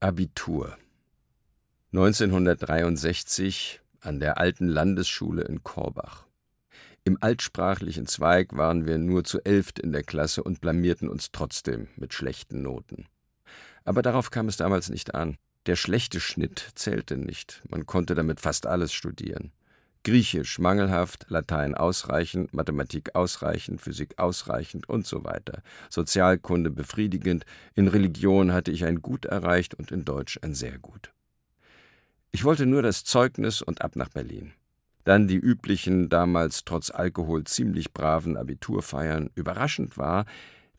Abitur 1963 an der alten Landesschule in Korbach. Im altsprachlichen Zweig waren wir nur zu elft in der Klasse und blamierten uns trotzdem mit schlechten Noten. Aber darauf kam es damals nicht an. Der schlechte Schnitt zählte nicht. Man konnte damit fast alles studieren. Griechisch mangelhaft, Latein ausreichend, Mathematik ausreichend, Physik ausreichend und so weiter. Sozialkunde befriedigend, in Religion hatte ich ein Gut erreicht und in Deutsch ein sehr gut. Ich wollte nur das Zeugnis und ab nach Berlin. Dann die üblichen, damals trotz Alkohol ziemlich braven Abiturfeiern. Überraschend war,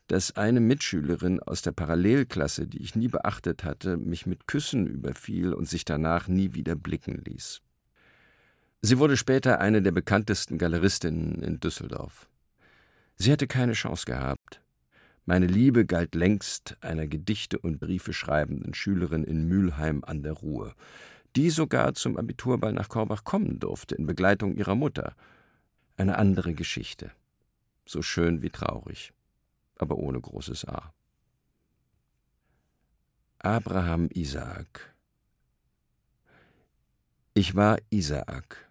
dass eine Mitschülerin aus der Parallelklasse, die ich nie beachtet hatte, mich mit Küssen überfiel und sich danach nie wieder blicken ließ. Sie wurde später eine der bekanntesten Galeristinnen in Düsseldorf. Sie hätte keine Chance gehabt. Meine Liebe galt längst einer Gedichte und Briefe schreibenden Schülerin in Mülheim an der Ruhr, die sogar zum Abiturball nach Korbach kommen durfte, in Begleitung ihrer Mutter. Eine andere Geschichte. So schön wie traurig, aber ohne großes A. Abraham Isaak. Ich war Isaak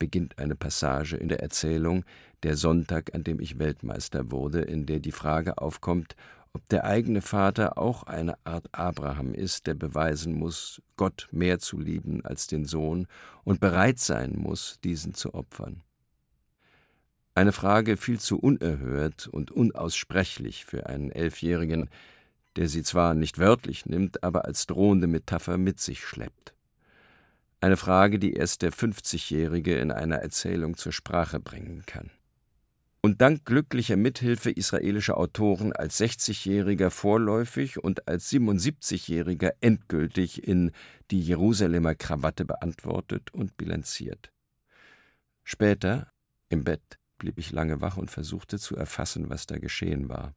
beginnt eine Passage in der Erzählung Der Sonntag, an dem ich Weltmeister wurde, in der die Frage aufkommt, ob der eigene Vater auch eine Art Abraham ist, der beweisen muss, Gott mehr zu lieben als den Sohn und bereit sein muss, diesen zu opfern. Eine Frage viel zu unerhört und unaussprechlich für einen Elfjährigen, der sie zwar nicht wörtlich nimmt, aber als drohende Metapher mit sich schleppt. Eine Frage, die erst der 50-Jährige in einer Erzählung zur Sprache bringen kann. Und dank glücklicher Mithilfe israelischer Autoren als 60-Jähriger vorläufig und als 77-Jähriger endgültig in die Jerusalemer Krawatte beantwortet und bilanziert. Später, im Bett, blieb ich lange wach und versuchte zu erfassen, was da geschehen war.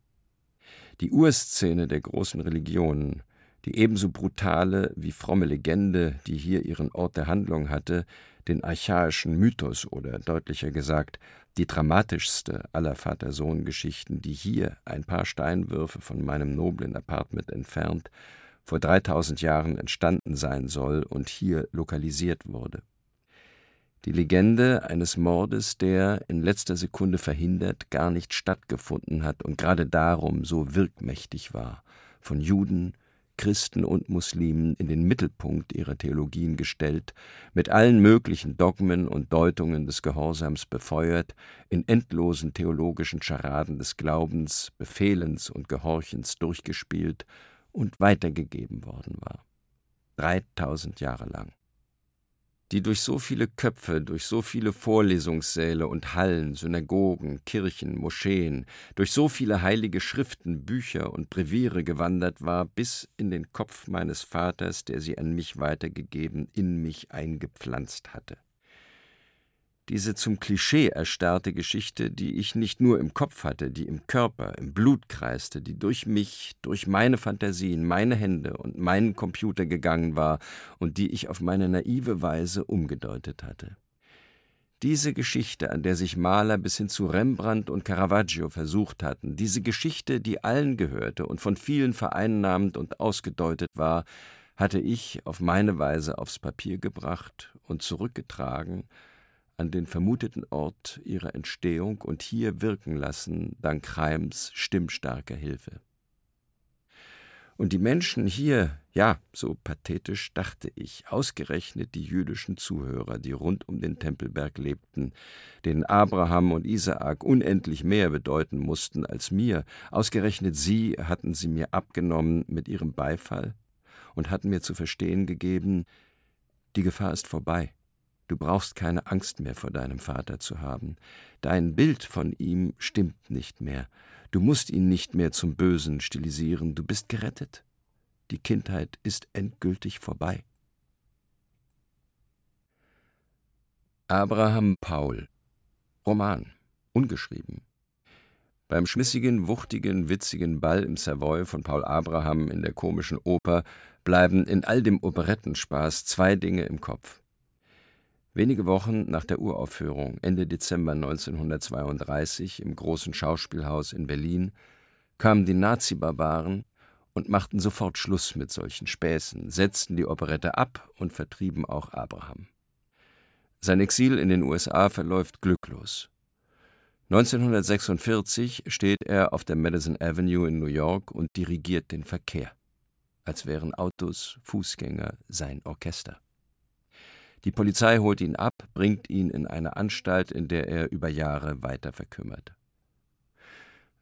Die Urszene der großen Religionen, die ebenso brutale wie fromme Legende, die hier ihren Ort der Handlung hatte, den archaischen Mythos oder deutlicher gesagt, die dramatischste aller Vater-Sohn-Geschichten, die hier, ein paar Steinwürfe von meinem noblen Apartment entfernt, vor 3000 Jahren entstanden sein soll und hier lokalisiert wurde. Die Legende eines Mordes, der, in letzter Sekunde verhindert, gar nicht stattgefunden hat und gerade darum so wirkmächtig war, von Juden, Christen und Muslimen in den Mittelpunkt ihrer Theologien gestellt, mit allen möglichen Dogmen und Deutungen des Gehorsams befeuert, in endlosen theologischen Scharaden des Glaubens, Befehlens und Gehorchens durchgespielt und weitergegeben worden war. Dreitausend Jahre lang die durch so viele Köpfe, durch so viele Vorlesungssäle und Hallen, Synagogen, Kirchen, Moscheen, durch so viele heilige Schriften, Bücher und Breviere gewandert war, bis in den Kopf meines Vaters, der sie an mich weitergegeben, in mich eingepflanzt hatte diese zum Klischee erstarrte Geschichte, die ich nicht nur im Kopf hatte, die im Körper, im Blut kreiste, die durch mich, durch meine Fantasien, meine Hände und meinen Computer gegangen war und die ich auf meine naive Weise umgedeutet hatte. Diese Geschichte, an der sich Maler bis hin zu Rembrandt und Caravaggio versucht hatten, diese Geschichte, die allen gehörte und von vielen vereinnahmt und ausgedeutet war, hatte ich auf meine Weise aufs Papier gebracht und zurückgetragen an den vermuteten Ort ihrer Entstehung und hier wirken lassen, dank Reims stimmstarker Hilfe. Und die Menschen hier, ja, so pathetisch dachte ich, ausgerechnet die jüdischen Zuhörer, die rund um den Tempelberg lebten, denen Abraham und Isaak unendlich mehr bedeuten mussten als mir, ausgerechnet sie hatten sie mir abgenommen mit ihrem Beifall und hatten mir zu verstehen gegeben, die Gefahr ist vorbei. Du brauchst keine Angst mehr vor deinem Vater zu haben. Dein Bild von ihm stimmt nicht mehr. Du musst ihn nicht mehr zum Bösen stilisieren. Du bist gerettet. Die Kindheit ist endgültig vorbei. Abraham Paul Roman ungeschrieben beim schmissigen, wuchtigen, witzigen Ball im Savoy von Paul Abraham in der komischen Oper bleiben in all dem Operettenspaß zwei Dinge im Kopf. Wenige Wochen nach der Uraufführung, Ende Dezember 1932 im Großen Schauspielhaus in Berlin, kamen die Nazi-Barbaren und machten sofort Schluss mit solchen Späßen, setzten die Operette ab und vertrieben auch Abraham. Sein Exil in den USA verläuft glücklos. 1946 steht er auf der Madison Avenue in New York und dirigiert den Verkehr, als wären Autos, Fußgänger sein Orchester. Die Polizei holt ihn ab, bringt ihn in eine Anstalt, in der er über Jahre weiter verkümmert.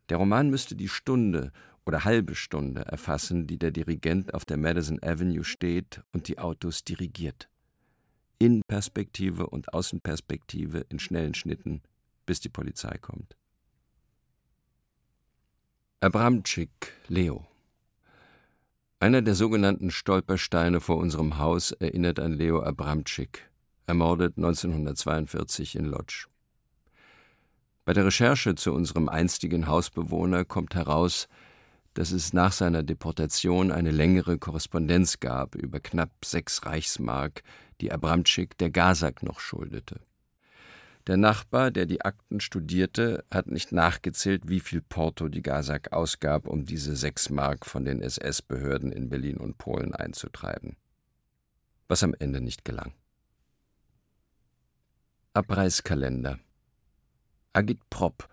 Der Roman müsste die Stunde oder halbe Stunde erfassen, die der Dirigent auf der Madison Avenue steht und die Autos dirigiert. Innenperspektive und Außenperspektive in schnellen Schnitten, bis die Polizei kommt. Abramczyk, Leo. Einer der sogenannten Stolpersteine vor unserem Haus erinnert an Leo Abramczyk, ermordet 1942 in Lodz. Bei der Recherche zu unserem einstigen Hausbewohner kommt heraus, dass es nach seiner Deportation eine längere Korrespondenz gab über knapp sechs Reichsmark, die Abramczyk der Gazak noch schuldete. Der Nachbar, der die Akten studierte, hat nicht nachgezählt, wie viel Porto die Gazak ausgab, um diese sechs Mark von den SS-Behörden in Berlin und Polen einzutreiben. Was am Ende nicht gelang. Abreißkalender Agitprop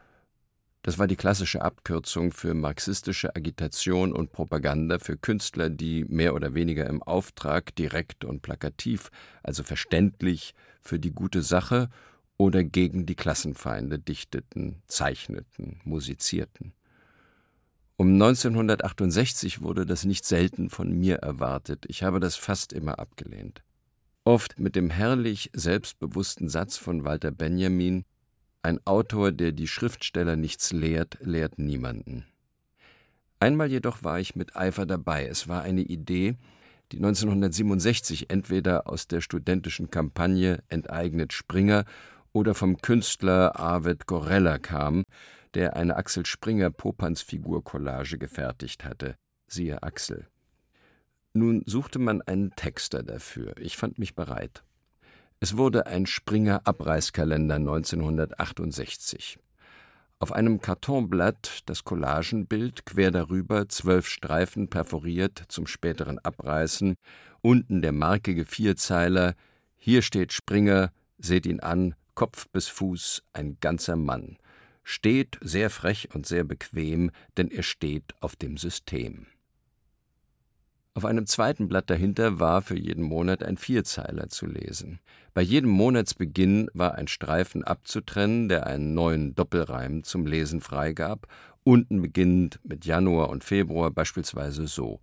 das war die klassische Abkürzung für marxistische Agitation und Propaganda für Künstler, die mehr oder weniger im Auftrag direkt und plakativ, also verständlich für die gute Sache oder gegen die Klassenfeinde dichteten, zeichneten, musizierten. Um 1968 wurde das nicht selten von mir erwartet. Ich habe das fast immer abgelehnt. Oft mit dem herrlich selbstbewussten Satz von Walter Benjamin ein Autor, der die Schriftsteller nichts lehrt, lehrt niemanden. Einmal jedoch war ich mit Eifer dabei. Es war eine Idee, die 1967 entweder aus der studentischen Kampagne Enteignet Springer oder vom Künstler Arvid Gorella kam, der eine Axel Springer Popanzfigur-Collage gefertigt hatte. Siehe Axel. Nun suchte man einen Texter dafür. Ich fand mich bereit. Es wurde ein Springer Abreißkalender 1968. Auf einem Kartonblatt das Collagenbild, quer darüber zwölf Streifen perforiert zum späteren Abreißen, unten der markige Vierzeiler Hier steht Springer, seht ihn an, Kopf bis Fuß, ein ganzer Mann. Steht sehr frech und sehr bequem, denn er steht auf dem System. Auf einem zweiten Blatt dahinter war für jeden Monat ein Vierzeiler zu lesen. Bei jedem Monatsbeginn war ein Streifen abzutrennen, der einen neuen Doppelreim zum Lesen freigab, unten beginnend mit Januar und Februar beispielsweise so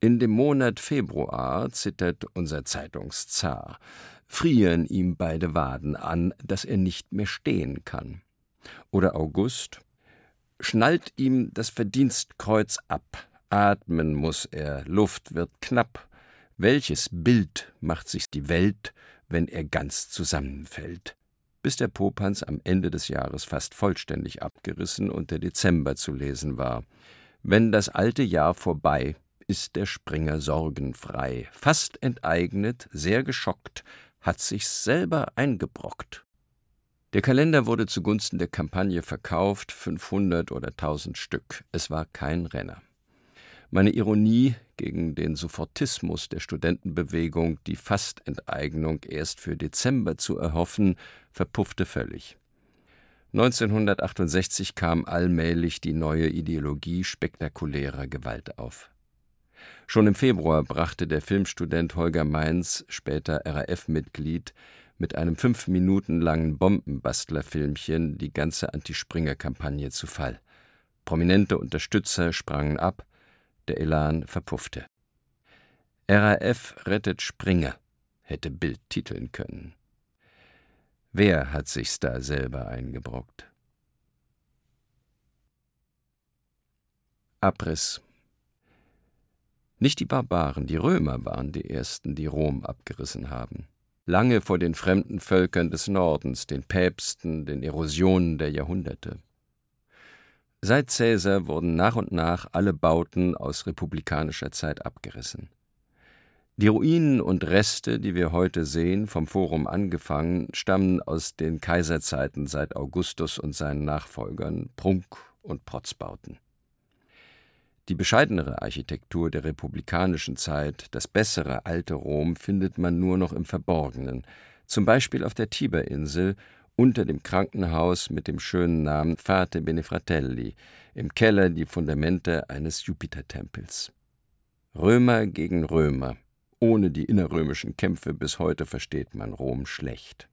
In dem Monat Februar zittert unser Zeitungszar, frieren ihm beide Waden an, dass er nicht mehr stehen kann. Oder August schnallt ihm das Verdienstkreuz ab, Atmen muss er, Luft wird knapp. Welches Bild macht sich die Welt, wenn er ganz zusammenfällt? Bis der Popanz am Ende des Jahres fast vollständig abgerissen und der Dezember zu lesen war. Wenn das alte Jahr vorbei, ist der Springer sorgenfrei, fast enteignet, sehr geschockt, hat sich's selber eingebrockt. Der Kalender wurde zugunsten der Kampagne verkauft, 500 oder 1000 Stück. Es war kein Renner. Meine Ironie gegen den Sofortismus der Studentenbewegung, die Fastenteignung erst für Dezember zu erhoffen, verpuffte völlig. 1968 kam allmählich die neue Ideologie spektakulärer Gewalt auf. Schon im Februar brachte der Filmstudent Holger Mainz, später RAF-Mitglied, mit einem fünf Minuten langen Bombenbastlerfilmchen die ganze Anti-Springer-Kampagne zu Fall. Prominente Unterstützer sprangen ab, der Elan verpuffte. RAF rettet Springer, hätte Bild titeln können. Wer hat sich's da selber eingebrockt? Abriss. Nicht die Barbaren, die Römer waren die ersten, die Rom abgerissen haben. Lange vor den fremden Völkern des Nordens, den Päpsten, den Erosionen der Jahrhunderte. Seit Caesar wurden nach und nach alle Bauten aus republikanischer Zeit abgerissen. Die Ruinen und Reste, die wir heute sehen, vom Forum angefangen, stammen aus den Kaiserzeiten seit Augustus und seinen Nachfolgern, Prunk- und Protzbauten. Die bescheidenere Architektur der republikanischen Zeit, das bessere alte Rom, findet man nur noch im Verborgenen, zum Beispiel auf der Tiberinsel unter dem Krankenhaus mit dem schönen Namen Fate Benefratelli, im Keller die Fundamente eines Jupitertempels. Römer gegen Römer. Ohne die innerrömischen Kämpfe bis heute versteht man Rom schlecht.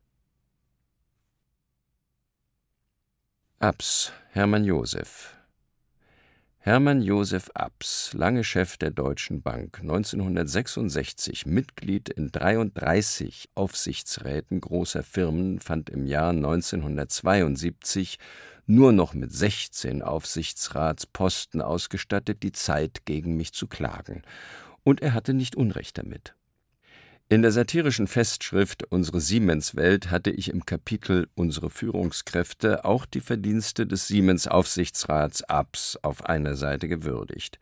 Abs, Hermann Josef, Hermann Josef Abs, lange Chef der Deutschen Bank, 1966 Mitglied in 33 Aufsichtsräten großer Firmen, fand im Jahr 1972 nur noch mit 16 Aufsichtsratsposten ausgestattet die Zeit, gegen mich zu klagen. Und er hatte nicht Unrecht damit. In der satirischen Festschrift Unsere Siemens-Welt hatte ich im Kapitel Unsere Führungskräfte auch die Verdienste des Siemens-Aufsichtsrats Abs auf einer Seite gewürdigt.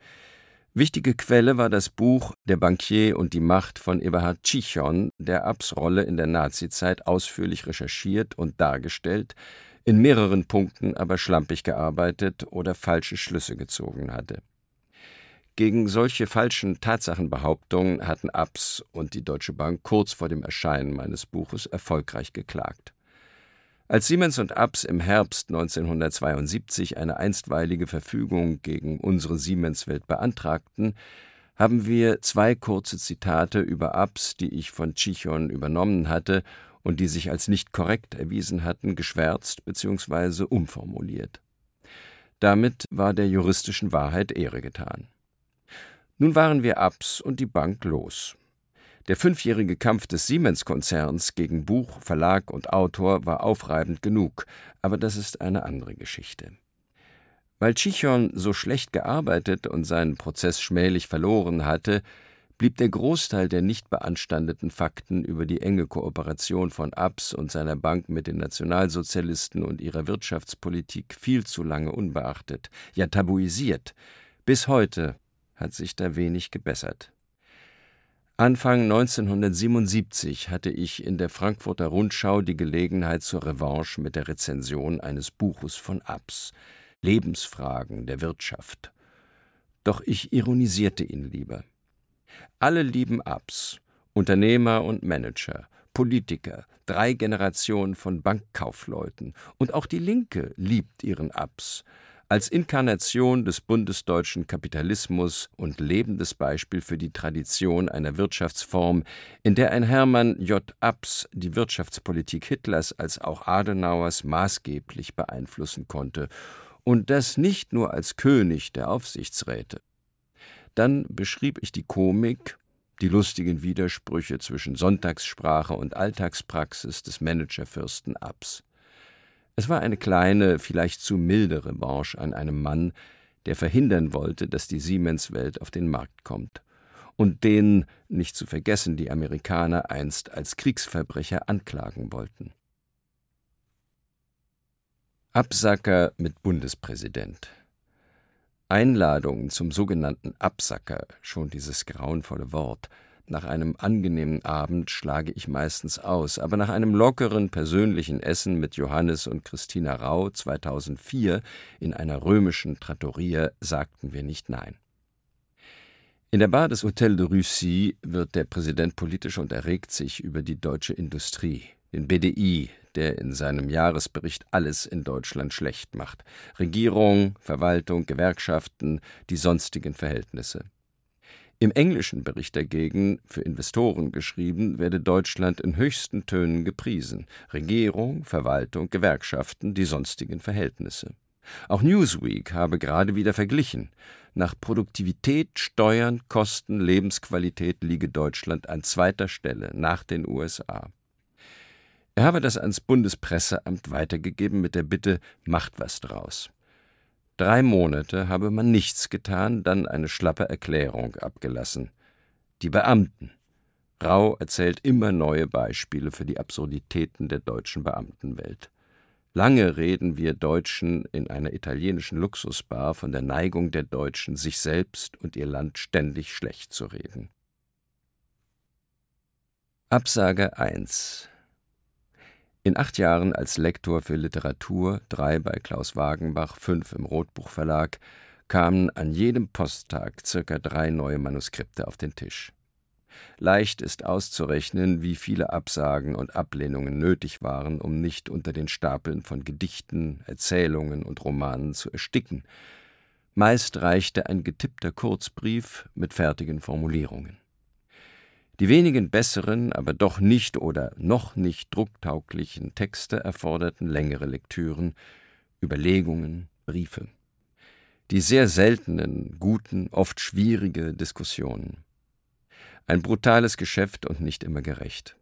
Wichtige Quelle war das Buch Der Bankier und die Macht von Eberhard Chichon, der Abs Rolle in der Nazizeit ausführlich recherchiert und dargestellt, in mehreren Punkten aber schlampig gearbeitet oder falsche Schlüsse gezogen hatte. Gegen solche falschen Tatsachenbehauptungen hatten Abs und die Deutsche Bank kurz vor dem Erscheinen meines Buches erfolgreich geklagt. Als Siemens und Abs im Herbst 1972 eine einstweilige Verfügung gegen unsere Siemenswelt beantragten, haben wir zwei kurze Zitate über Abs, die ich von Chichon übernommen hatte und die sich als nicht korrekt erwiesen hatten, geschwärzt bzw. umformuliert. Damit war der juristischen Wahrheit Ehre getan. Nun waren wir Abs und die Bank los. Der fünfjährige Kampf des Siemens-Konzerns gegen Buch, Verlag und Autor war aufreibend genug, aber das ist eine andere Geschichte. Weil Chichon so schlecht gearbeitet und seinen Prozess schmählich verloren hatte, blieb der Großteil der nicht beanstandeten Fakten über die enge Kooperation von Abs und seiner Bank mit den Nationalsozialisten und ihrer Wirtschaftspolitik viel zu lange unbeachtet, ja tabuisiert. Bis heute hat sich da wenig gebessert. Anfang 1977 hatte ich in der Frankfurter Rundschau die Gelegenheit zur Revanche mit der Rezension eines Buches von Abs, Lebensfragen der Wirtschaft. Doch ich ironisierte ihn lieber. Alle lieben Abs, Unternehmer und Manager, Politiker, drei Generationen von Bankkaufleuten, und auch die Linke liebt ihren Abs, als Inkarnation des bundesdeutschen Kapitalismus und lebendes Beispiel für die Tradition einer Wirtschaftsform, in der ein Hermann J. Abs die Wirtschaftspolitik Hitlers als auch Adenauers maßgeblich beeinflussen konnte, und das nicht nur als König der Aufsichtsräte. Dann beschrieb ich die Komik, die lustigen Widersprüche zwischen Sonntagssprache und Alltagspraxis des Managerfürsten Abs. Es war eine kleine, vielleicht zu milde Revanche an einem Mann, der verhindern wollte, dass die Siemens-Welt auf den Markt kommt und den, nicht zu vergessen, die Amerikaner einst als Kriegsverbrecher anklagen wollten. Absacker mit Bundespräsident. Einladungen zum sogenannten Absacker, schon dieses grauenvolle Wort, nach einem angenehmen Abend schlage ich meistens aus, aber nach einem lockeren persönlichen Essen mit Johannes und Christina Rau 2004 in einer römischen Trattoria sagten wir nicht nein. In der Bar des Hotel de Russie wird der Präsident politisch und erregt sich über die deutsche Industrie, den BDI, der in seinem Jahresbericht alles in Deutschland schlecht macht. Regierung, Verwaltung, Gewerkschaften, die sonstigen Verhältnisse. Im englischen Bericht dagegen, für Investoren geschrieben, werde Deutschland in höchsten Tönen gepriesen Regierung, Verwaltung, Gewerkschaften, die sonstigen Verhältnisse. Auch Newsweek habe gerade wieder verglichen. Nach Produktivität, Steuern, Kosten, Lebensqualität liege Deutschland an zweiter Stelle nach den USA. Er habe das ans Bundespresseamt weitergegeben mit der Bitte, macht was draus. Drei Monate habe man nichts getan, dann eine schlappe Erklärung abgelassen. Die Beamten. Rau erzählt immer neue Beispiele für die Absurditäten der deutschen Beamtenwelt. Lange reden wir Deutschen in einer italienischen Luxusbar von der Neigung der Deutschen, sich selbst und ihr Land ständig schlecht zu reden. Absage 1 in acht Jahren als Lektor für Literatur, drei bei Klaus Wagenbach, fünf im Rotbuch Verlag, kamen an jedem Posttag circa drei neue Manuskripte auf den Tisch. Leicht ist auszurechnen, wie viele Absagen und Ablehnungen nötig waren, um nicht unter den Stapeln von Gedichten, Erzählungen und Romanen zu ersticken. Meist reichte ein getippter Kurzbrief mit fertigen Formulierungen. Die wenigen besseren, aber doch nicht oder noch nicht drucktauglichen Texte erforderten längere Lektüren, Überlegungen, Briefe. Die sehr seltenen, guten, oft schwierige Diskussionen. Ein brutales Geschäft und nicht immer gerecht.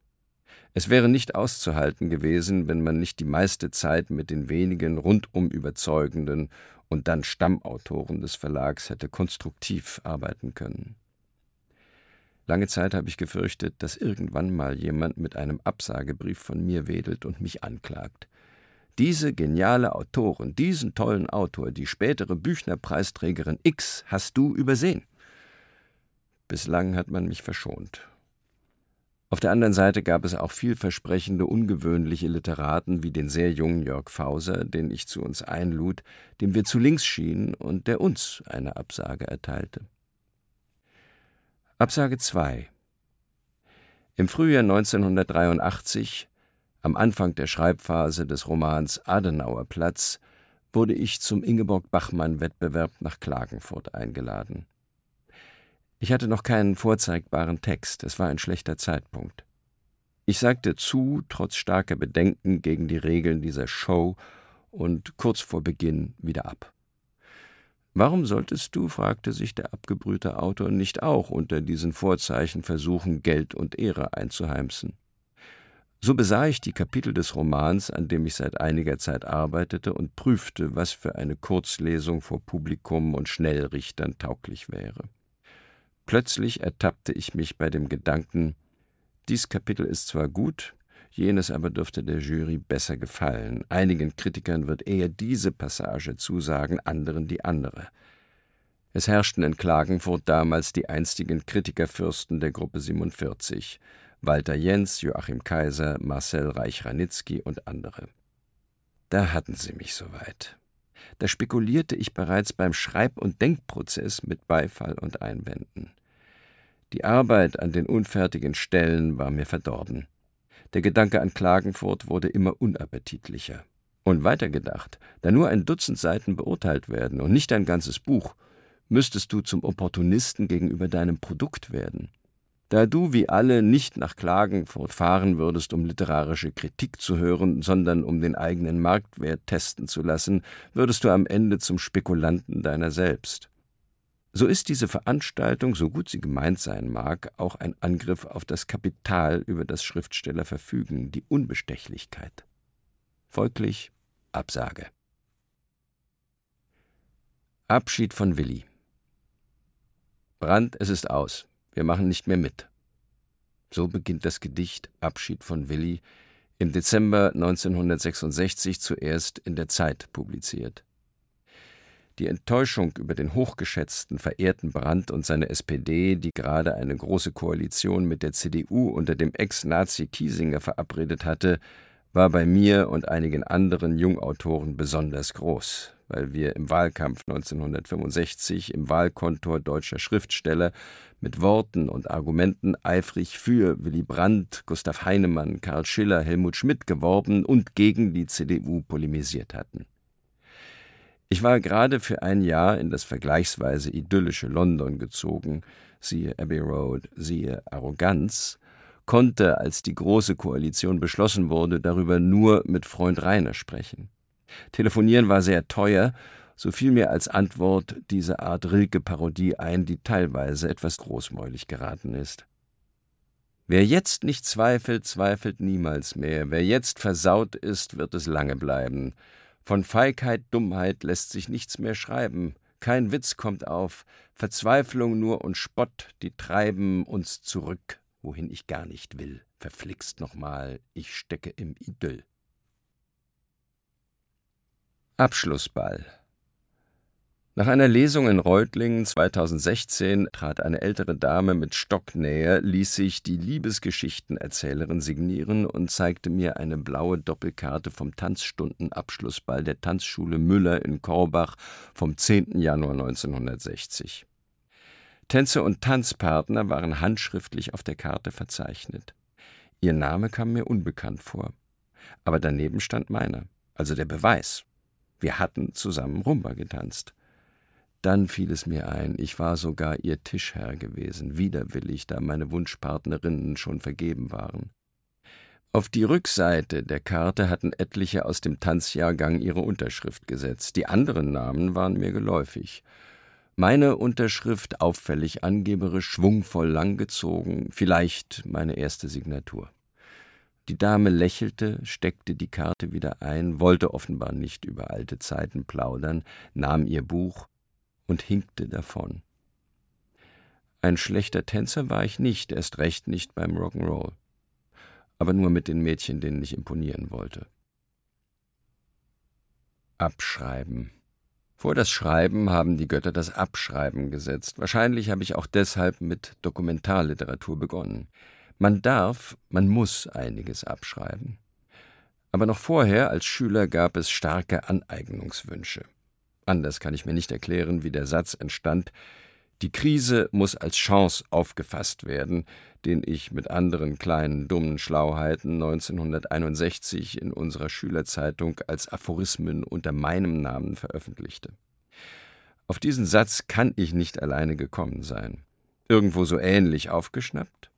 Es wäre nicht auszuhalten gewesen, wenn man nicht die meiste Zeit mit den wenigen rundum überzeugenden und dann Stammautoren des Verlags hätte konstruktiv arbeiten können. Lange Zeit habe ich gefürchtet, dass irgendwann mal jemand mit einem Absagebrief von mir wedelt und mich anklagt. Diese geniale Autorin, diesen tollen Autor, die spätere Büchnerpreisträgerin X, hast du übersehen. Bislang hat man mich verschont. Auf der anderen Seite gab es auch vielversprechende, ungewöhnliche Literaten wie den sehr jungen Jörg Fauser, den ich zu uns einlud, dem wir zu links schienen und der uns eine Absage erteilte. Absage 2 Im Frühjahr 1983, am Anfang der Schreibphase des Romans Adenauer Platz, wurde ich zum Ingeborg-Bachmann-Wettbewerb nach Klagenfurt eingeladen. Ich hatte noch keinen vorzeigbaren Text, es war ein schlechter Zeitpunkt. Ich sagte zu, trotz starker Bedenken gegen die Regeln dieser Show, und kurz vor Beginn wieder ab. Warum solltest du, fragte sich der abgebrühte Autor, nicht auch unter diesen Vorzeichen versuchen, Geld und Ehre einzuheimsen? So besah ich die Kapitel des Romans, an dem ich seit einiger Zeit arbeitete, und prüfte, was für eine Kurzlesung vor Publikum und Schnellrichtern tauglich wäre. Plötzlich ertappte ich mich bei dem Gedanken, dies Kapitel ist zwar gut, jenes aber dürfte der Jury besser gefallen. Einigen Kritikern wird eher diese Passage zusagen, anderen die andere. Es herrschten in Klagenfurt damals die einstigen Kritikerfürsten der Gruppe 47, Walter Jens, Joachim Kaiser, Marcel Reich-Ranitzky und andere. Da hatten sie mich soweit. Da spekulierte ich bereits beim Schreib- und Denkprozess mit Beifall und Einwänden. Die Arbeit an den unfertigen Stellen war mir verdorben. Der Gedanke an Klagenfurt wurde immer unappetitlicher. Und weitergedacht, da nur ein Dutzend Seiten beurteilt werden und nicht ein ganzes Buch, müsstest du zum Opportunisten gegenüber deinem Produkt werden. Da du wie alle nicht nach Klagenfurt fahren würdest, um literarische Kritik zu hören, sondern um den eigenen Marktwert testen zu lassen, würdest du am Ende zum Spekulanten deiner selbst. So ist diese Veranstaltung, so gut sie gemeint sein mag, auch ein Angriff auf das Kapital, über das Schriftsteller verfügen, die Unbestechlichkeit. Folglich Absage. Abschied von Willi. Brand, es ist aus. Wir machen nicht mehr mit. So beginnt das Gedicht Abschied von Willi, im Dezember 1966 zuerst in der Zeit publiziert. Die Enttäuschung über den hochgeschätzten, verehrten Brandt und seine SPD, die gerade eine große Koalition mit der CDU unter dem Ex-Nazi Kiesinger verabredet hatte, war bei mir und einigen anderen Jungautoren besonders groß weil wir im Wahlkampf 1965 im Wahlkontor deutscher Schriftsteller mit Worten und Argumenten eifrig für Willy Brandt, Gustav Heinemann, Karl Schiller, Helmut Schmidt geworben und gegen die CDU polemisiert hatten. Ich war gerade für ein Jahr in das vergleichsweise idyllische London gezogen, siehe Abbey Road, siehe Arroganz, konnte, als die Große Koalition beschlossen wurde, darüber nur mit Freund Rainer sprechen. Telefonieren war sehr teuer, so fiel mir als Antwort diese Art Rilke-Parodie ein, die teilweise etwas großmäulig geraten ist. Wer jetzt nicht zweifelt, zweifelt niemals mehr. Wer jetzt versaut ist, wird es lange bleiben. Von Feigheit, Dummheit lässt sich nichts mehr schreiben. Kein Witz kommt auf, Verzweiflung nur und Spott, die treiben uns zurück, wohin ich gar nicht will. Verflixt nochmal, ich stecke im Idyll. Abschlussball Nach einer Lesung in Reutlingen 2016 trat eine ältere Dame mit Stock näher, ließ sich die Liebesgeschichtenerzählerin signieren und zeigte mir eine blaue Doppelkarte vom Tanzstundenabschlussball der Tanzschule Müller in Korbach vom 10. Januar 1960. Tänzer und Tanzpartner waren handschriftlich auf der Karte verzeichnet. Ihr Name kam mir unbekannt vor. Aber daneben stand meiner, also der Beweis. Wir hatten zusammen Rumba getanzt. Dann fiel es mir ein, ich war sogar ihr Tischherr gewesen, widerwillig, da meine Wunschpartnerinnen schon vergeben waren. Auf die Rückseite der Karte hatten etliche aus dem Tanzjahrgang ihre Unterschrift gesetzt. Die anderen Namen waren mir geläufig. Meine Unterschrift auffällig angeberisch, schwungvoll langgezogen, vielleicht meine erste Signatur. Die Dame lächelte, steckte die Karte wieder ein, wollte offenbar nicht über alte Zeiten plaudern, nahm ihr Buch und hinkte davon. Ein schlechter Tänzer war ich nicht, erst recht nicht beim Rock'n'Roll. Aber nur mit den Mädchen, denen ich imponieren wollte. Abschreiben. Vor das Schreiben haben die Götter das Abschreiben gesetzt. Wahrscheinlich habe ich auch deshalb mit Dokumentarliteratur begonnen. Man darf, man muss einiges abschreiben. Aber noch vorher als Schüler gab es starke Aneignungswünsche. Anders kann ich mir nicht erklären, wie der Satz entstand, die Krise muss als Chance aufgefasst werden, den ich mit anderen kleinen dummen Schlauheiten 1961 in unserer Schülerzeitung als Aphorismen unter meinem Namen veröffentlichte. Auf diesen Satz kann ich nicht alleine gekommen sein. Irgendwo so ähnlich aufgeschnappt?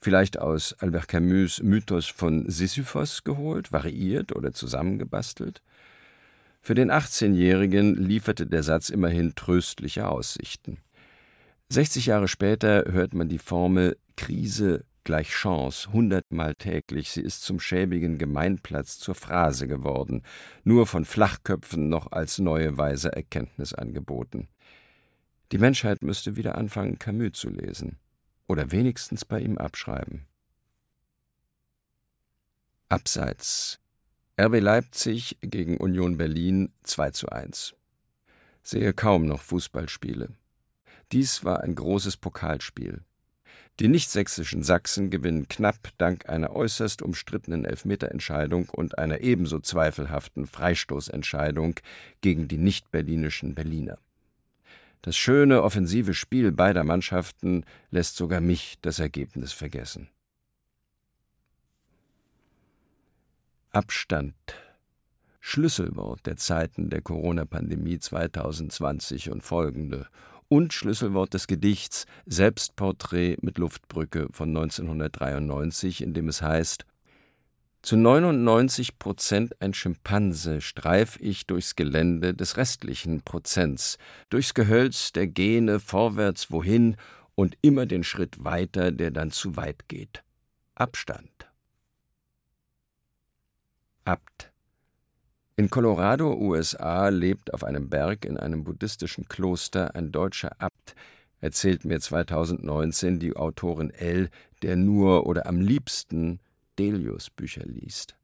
Vielleicht aus Albert Camus Mythos von Sisyphos geholt, variiert oder zusammengebastelt? Für den 18-Jährigen lieferte der Satz immerhin tröstliche Aussichten. 60 Jahre später hört man die Formel Krise gleich Chance hundertmal täglich. Sie ist zum schäbigen Gemeinplatz zur Phrase geworden, nur von Flachköpfen noch als neue weise Erkenntnis angeboten. Die Menschheit müsste wieder anfangen, Camus zu lesen. Oder wenigstens bei ihm abschreiben. Abseits RB Leipzig gegen Union Berlin 2 zu 1. Sehe kaum noch Fußballspiele. Dies war ein großes Pokalspiel. Die nichtsächsischen Sachsen gewinnen knapp dank einer äußerst umstrittenen Elfmeterentscheidung und einer ebenso zweifelhaften Freistoßentscheidung gegen die nicht-berlinischen Berliner. Das schöne offensive Spiel beider Mannschaften lässt sogar mich das Ergebnis vergessen. Abstand. Schlüsselwort der Zeiten der Corona-Pandemie 2020 und folgende und Schlüsselwort des Gedichts Selbstporträt mit Luftbrücke von 1993, in dem es heißt Zu 99 Prozent ein Schimpanse streif ich durchs Gelände des restlichen Prozents, durchs Gehölz der Gene vorwärts wohin und immer den Schritt weiter, der dann zu weit geht. Abstand. Abt. In Colorado, USA, lebt auf einem Berg in einem buddhistischen Kloster ein deutscher Abt, erzählt mir 2019 die Autorin L., der nur oder am liebsten Delius Bücher liest.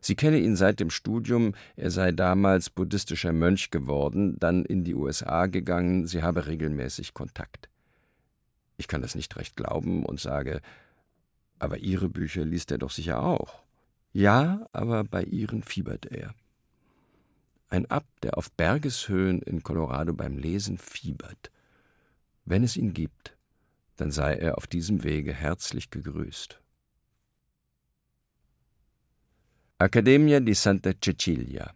Sie kenne ihn seit dem Studium, er sei damals buddhistischer Mönch geworden, dann in die USA gegangen, sie habe regelmäßig Kontakt. Ich kann das nicht recht glauben und sage, aber Ihre Bücher liest er doch sicher auch. Ja, aber bei ihren fiebert er. Ein Abt, der auf Bergeshöhen in Colorado beim Lesen fiebert. Wenn es ihn gibt, dann sei er auf diesem Wege herzlich gegrüßt. Accademia di Santa Cecilia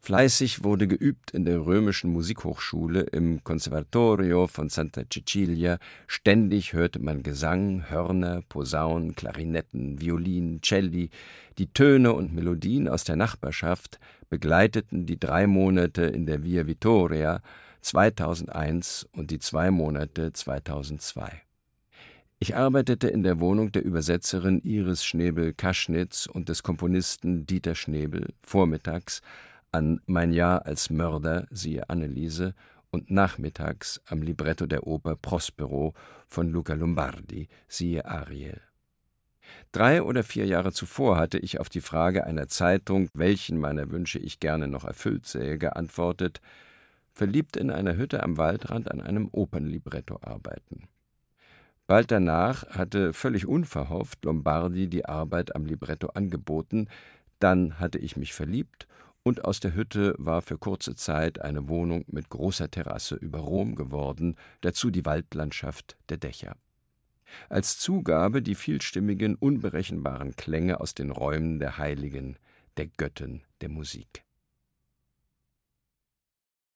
Fleißig wurde geübt in der römischen Musikhochschule im Conservatorio von Santa Cecilia. Ständig hörte man Gesang, Hörner, Posaunen, Klarinetten, Violinen, Celli. Die Töne und Melodien aus der Nachbarschaft begleiteten die drei Monate in der Via Vittoria 2001 und die zwei Monate 2002. Ich arbeitete in der Wohnung der Übersetzerin Iris Schnebel-Kaschnitz und des Komponisten Dieter Schnebel vormittags an Mein Jahr als Mörder, siehe Anneliese, und nachmittags am Libretto der Oper Prospero von Luca Lombardi, siehe Ariel. Drei oder vier Jahre zuvor hatte ich auf die Frage einer Zeitung, welchen meiner Wünsche ich gerne noch erfüllt sähe, geantwortet verliebt in einer Hütte am Waldrand an einem Opernlibretto arbeiten. Bald danach hatte völlig unverhofft Lombardi die Arbeit am Libretto angeboten, dann hatte ich mich verliebt und aus der Hütte war für kurze Zeit eine Wohnung mit großer Terrasse über Rom geworden, dazu die Waldlandschaft der Dächer. Als Zugabe die vielstimmigen, unberechenbaren Klänge aus den Räumen der Heiligen, der Göttin der Musik.